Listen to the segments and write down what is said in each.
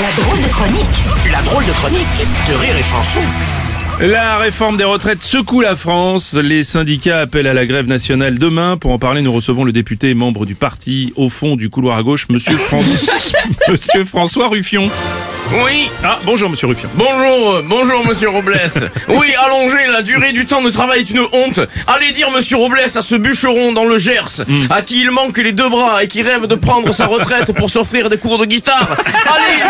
La drôle de chronique. La drôle de chronique de Rire et Chanson. La réforme des retraites secoue la France. Les syndicats appellent à la grève nationale demain. Pour en parler, nous recevons le député et membre du parti au fond du couloir à gauche, Monsieur, François, Monsieur François Ruffion. Oui, Ah, bonjour Monsieur Ruffion. bonjour, euh, bonjour monsieur Robles. Oui, allonger la durée du temps de travail est une honte. Allez dire monsieur Robles à ce bûcheron dans le Gers, à qui il manque les deux bras et qui rêve de prendre sa retraite pour s'offrir des cours de guitare. Allez lui,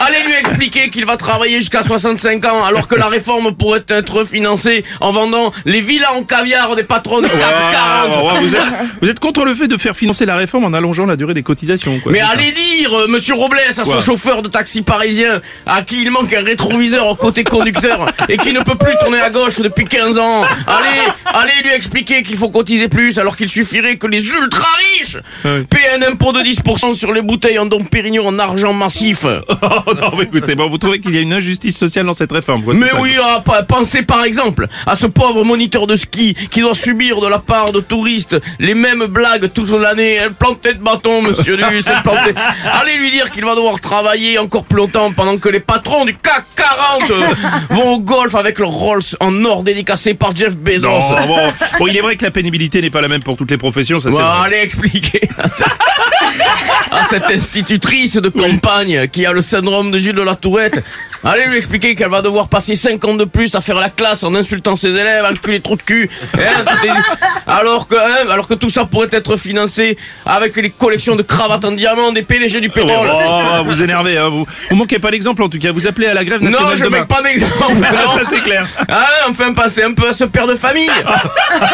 allez lui expliquer qu'il va travailler jusqu'à 65 ans alors que la réforme pourrait être financée en vendant les villas en caviar des patrons de CAC 40. Ouais, vous, êtes, vous êtes contre le fait de faire financer la réforme en allongeant la durée des cotisations, quoi. Mais ça allez dire, euh, monsieur Robles, à son chauffeur de taxi parisien, à qui il manque un rétroviseur au côté conducteur et qui ne peut plus tourner à gauche depuis 15 ans. Allez, allez lui expliquer qu'il faut cotiser plus alors qu'il suffirait que les ultra riches paient un impôt de 10% sur les bouteilles en Dom Pérignon en argent massif. Oh, non, mais écoutez, bon, vous trouvez qu'il y a une injustice sociale dans cette réforme, quoi, Mais ça, oui, ah, pensez par exemple à ce pauvre moniteur de ski qui doit subir de la part de touristes les mêmes blagues toute l'année. Elle plantait de bâton, monsieur plantait. Allez lui dire qu'il va devoir travailler encore plus longtemps pendant que les patrons du CAC 40 euh, vont au golf avec leur Rolls en or dédicacé par Jeff Bezos. Non, bon, bon, il est vrai que la pénibilité n'est pas la même pour toutes les professions, ça c'est Bon, vrai. allez expliquer à cette, institutrice de campagne qui a le syndrome de Gilles de la Tourette. Allez lui expliquer qu'elle va devoir passer 5 ans de plus à faire la classe en insultant ses élèves, enculer trop de cul. Hein, alors, que, hein, alors que tout ça pourrait être financé avec les collections de cravates en diamant des PDG du pétrole. Oh, vous énervez, hein, vous. Vous manquez pas d'exemple en tout cas. Vous appelez à la grève nationale non, je demain. mets pas d'exemple. ça c'est clair. Ah, enfin, pensez un peu à ce père de famille.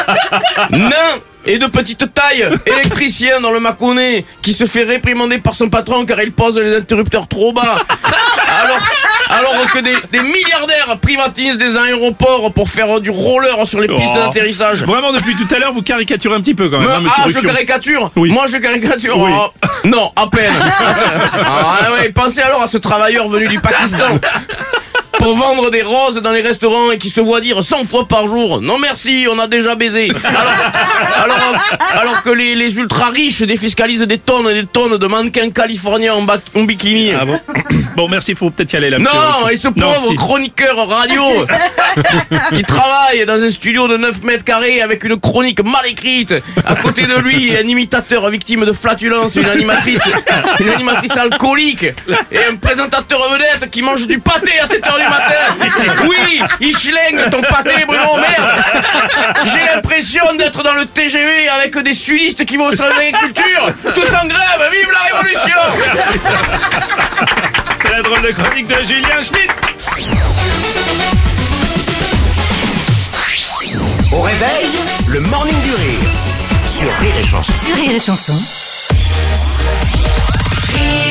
Nain et de petite taille, électricien dans le Mâconnais, qui se fait réprimander par son patron car il pose les interrupteurs trop bas. Alors, alors que des, des milliardaires privatisent des aéroports pour faire du roller sur les pistes Oh. d'atterrissage. Vraiment depuis tout à l'heure, vous caricaturez un petit peu quand même. Mais- hein, ah, je caricature Oui. Moi, je caricature Oui. Oh, Non, à peine ah, ouais, Pensez alors à ce travailleur venu du Pakistan pour vendre des roses dans les restaurants et qui se voit dire 100 fois par jour Non merci, on a déjà baisé alors que les, les ultra riches défiscalisent des tonnes et des tonnes de mannequins californiens en, ba- en bikini Ah bon Bon, merci, faut peut-être y aller là. non, et ce pauvre si. chroniqueur radio qui travaille dans un studio de 9 mètres carrés avec une chronique mal écrite. À côté de lui, un imitateur victime de flatulence, une animatrice, une animatrice alcoolique et un présentateur vedette qui mange du pâté à 7h du matin. Schlingue ton pâté, Bruno, merde. J'ai l'impression d'être dans le TGV avec des sudistes qui vont au salon d'agriculture. Tous en grève, vive la révolution C'est la drôle de chronique de Julien Schmitt. Au réveil, le morning du rire. Sur Rire et Chanson. Sur Rire et Chanson. Rire et chanson